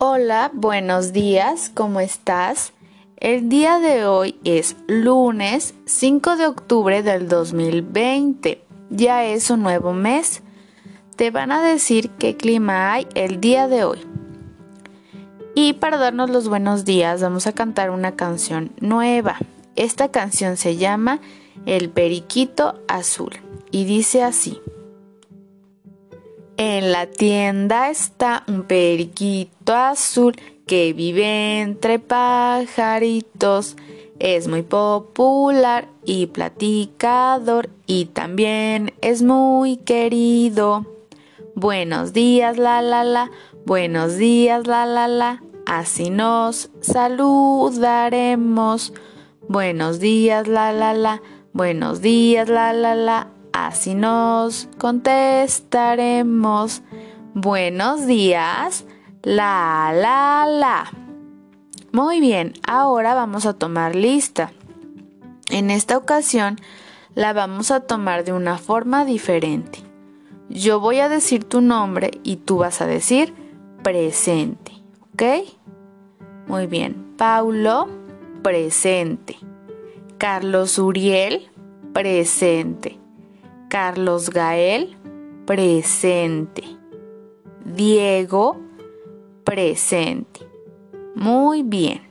Hola, buenos días, ¿cómo estás? El día de hoy es lunes 5 de octubre del 2020. Ya es un nuevo mes. Te van a decir qué clima hay el día de hoy. Y para darnos los buenos días vamos a cantar una canción nueva. Esta canción se llama El Periquito Azul y dice así. En la tienda está un periquito azul que vive entre pajaritos. Es muy popular y platicador y también es muy querido. Buenos días, la la la. Buenos días, la la la. Así nos saludaremos. Buenos días, la la la. Buenos días, la la la. Así nos contestaremos. Buenos días. La, la, la. Muy bien, ahora vamos a tomar lista. En esta ocasión la vamos a tomar de una forma diferente. Yo voy a decir tu nombre y tú vas a decir presente. ¿Ok? Muy bien. Paulo, presente. Carlos Uriel, presente. Carlos Gael, presente. Diego, presente. Muy bien.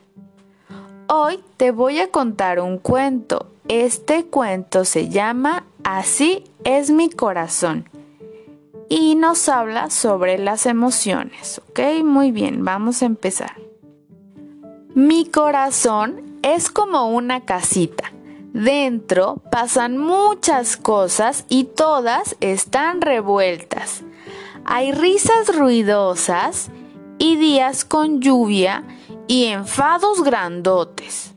Hoy te voy a contar un cuento. Este cuento se llama Así es mi corazón y nos habla sobre las emociones. ¿Ok? Muy bien, vamos a empezar. Mi corazón es como una casita Dentro pasan muchas cosas y todas están revueltas. Hay risas ruidosas y días con lluvia y enfados grandotes.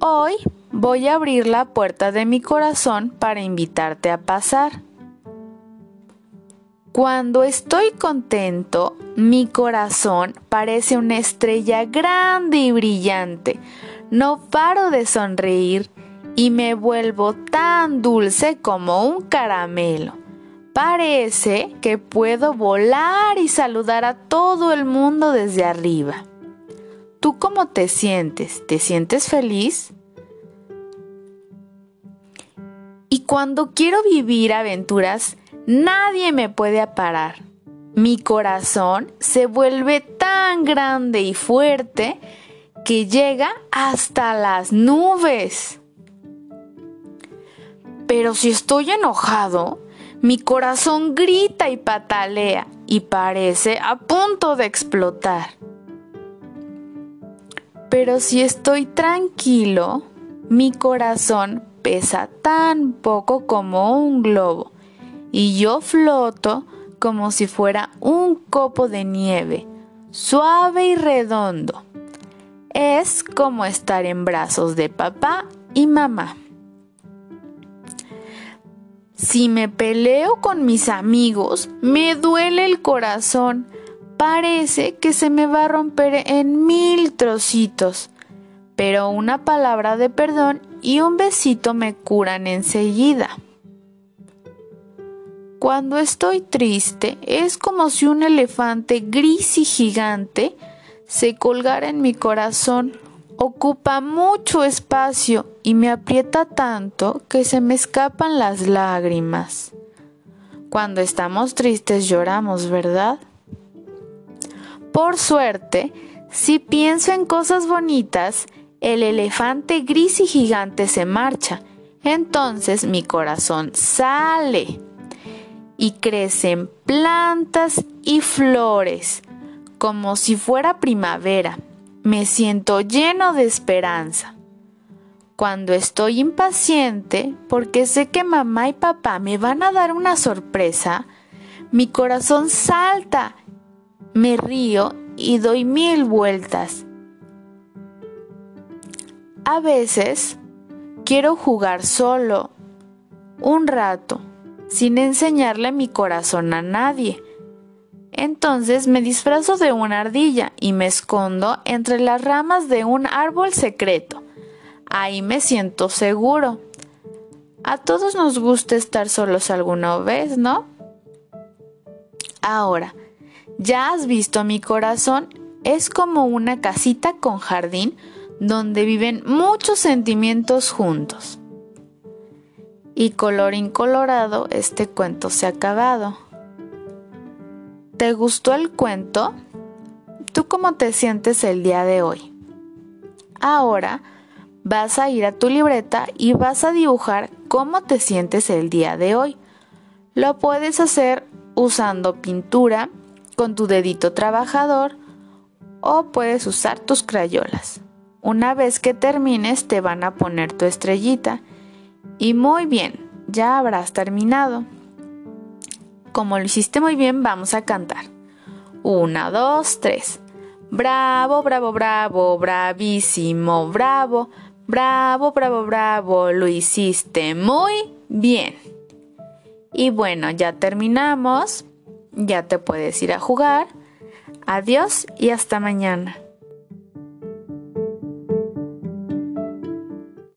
Hoy voy a abrir la puerta de mi corazón para invitarte a pasar. Cuando estoy contento, mi corazón parece una estrella grande y brillante. No paro de sonreír y me vuelvo tan dulce como un caramelo. Parece que puedo volar y saludar a todo el mundo desde arriba. ¿Tú cómo te sientes? ¿Te sientes feliz? Y cuando quiero vivir aventuras, nadie me puede parar. Mi corazón se vuelve tan grande y fuerte que llega hasta las nubes. Pero si estoy enojado, mi corazón grita y patalea y parece a punto de explotar. Pero si estoy tranquilo, mi corazón pesa tan poco como un globo y yo floto como si fuera un copo de nieve, suave y redondo. Es como estar en brazos de papá y mamá. Si me peleo con mis amigos, me duele el corazón. Parece que se me va a romper en mil trocitos. Pero una palabra de perdón y un besito me curan enseguida. Cuando estoy triste es como si un elefante gris y gigante se colgara en mi corazón Ocupa mucho espacio y me aprieta tanto que se me escapan las lágrimas. Cuando estamos tristes lloramos, ¿verdad? Por suerte, si pienso en cosas bonitas, el elefante gris y gigante se marcha. Entonces mi corazón sale y crecen plantas y flores, como si fuera primavera me siento lleno de esperanza. Cuando estoy impaciente porque sé que mamá y papá me van a dar una sorpresa, mi corazón salta, me río y doy mil vueltas. A veces quiero jugar solo, un rato, sin enseñarle mi corazón a nadie entonces me disfrazo de una ardilla y me escondo entre las ramas de un árbol secreto. Ahí me siento seguro. A todos nos gusta estar solos alguna vez, ¿no? Ahora, ya has visto mi corazón es como una casita con jardín donde viven muchos sentimientos juntos. Y colorín colorado, este cuento se ha acabado. ¿Te gustó el cuento? ¿Tú cómo te sientes el día de hoy? Ahora vas a ir a tu libreta y vas a dibujar cómo te sientes el día de hoy. Lo puedes hacer usando pintura con tu dedito trabajador o puedes usar tus crayolas. Una vez que termines te van a poner tu estrellita y muy bien, ya habrás terminado. Como lo hiciste muy bien, vamos a cantar. Una, dos, tres. Bravo, bravo, bravo, bravísimo, bravo, bravo, bravo, bravo, lo hiciste muy bien. Y bueno, ya terminamos, ya te puedes ir a jugar. Adiós y hasta mañana.